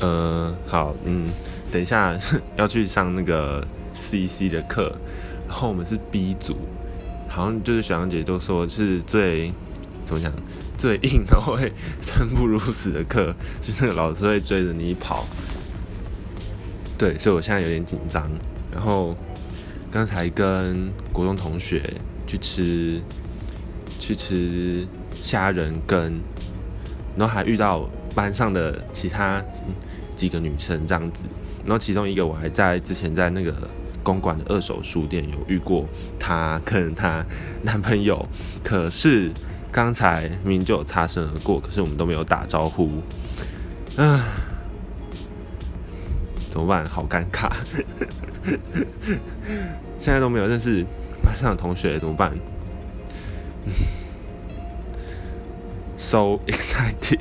呃，好，嗯，等一下 要去上那个 CC 的课，然后我们是 B 组，好像就是小杨姐都说是最怎么讲最硬，然后会生不如死的课，就是那个老师会追着你跑。对，所以我现在有点紧张。然后刚才跟国中同学去吃去吃虾仁羹，然后还遇到班上的其他。几个女生这样子，然后其中一个我还在之前在那个公馆的二手书店有遇过她跟她男朋友，可是刚才明明就有擦身而过，可是我们都没有打招呼，啊，怎么办？好尴尬，现在都没有认识班上的同学怎么办？So excited。